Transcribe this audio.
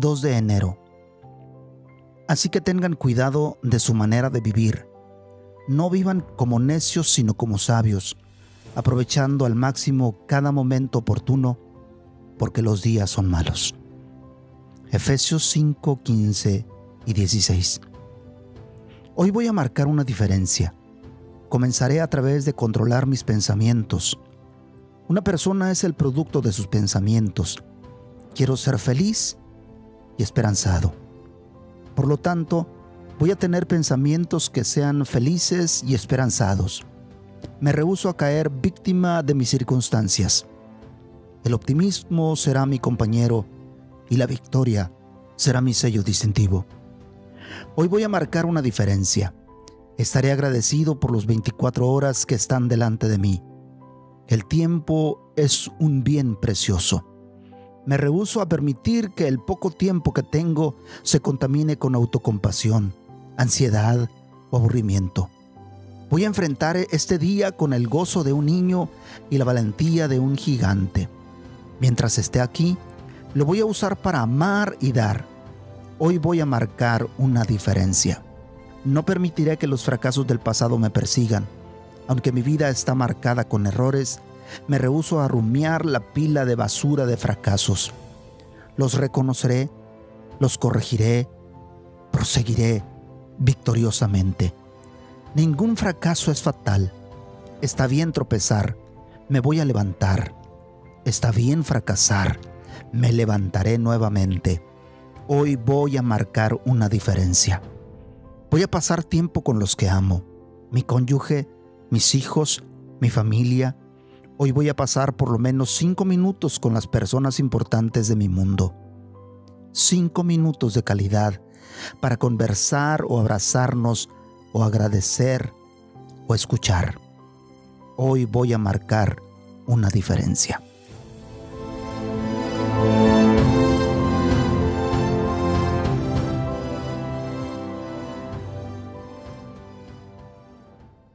2 de enero. Así que tengan cuidado de su manera de vivir. No vivan como necios, sino como sabios, aprovechando al máximo cada momento oportuno, porque los días son malos. Efesios 5, 15 y 16. Hoy voy a marcar una diferencia. Comenzaré a través de controlar mis pensamientos. Una persona es el producto de sus pensamientos. Quiero ser feliz y esperanzado. Por lo tanto, voy a tener pensamientos que sean felices y esperanzados. Me rehúso a caer víctima de mis circunstancias. El optimismo será mi compañero y la victoria será mi sello distintivo. Hoy voy a marcar una diferencia. Estaré agradecido por los 24 horas que están delante de mí. El tiempo es un bien precioso. Me rehúso a permitir que el poco tiempo que tengo se contamine con autocompasión, ansiedad o aburrimiento. Voy a enfrentar este día con el gozo de un niño y la valentía de un gigante. Mientras esté aquí, lo voy a usar para amar y dar Hoy voy a marcar una diferencia. No permitiré que los fracasos del pasado me persigan. Aunque mi vida está marcada con errores, me rehúso a rumiar la pila de basura de fracasos. Los reconoceré, los corregiré, proseguiré victoriosamente. Ningún fracaso es fatal. Está bien tropezar, me voy a levantar. Está bien fracasar, me levantaré nuevamente hoy voy a marcar una diferencia. Voy a pasar tiempo con los que amo, mi cónyuge, mis hijos, mi familia. Hoy voy a pasar por lo menos cinco minutos con las personas importantes de mi mundo. Cinco minutos de calidad para conversar o abrazarnos o agradecer o escuchar. Hoy voy a marcar una diferencia.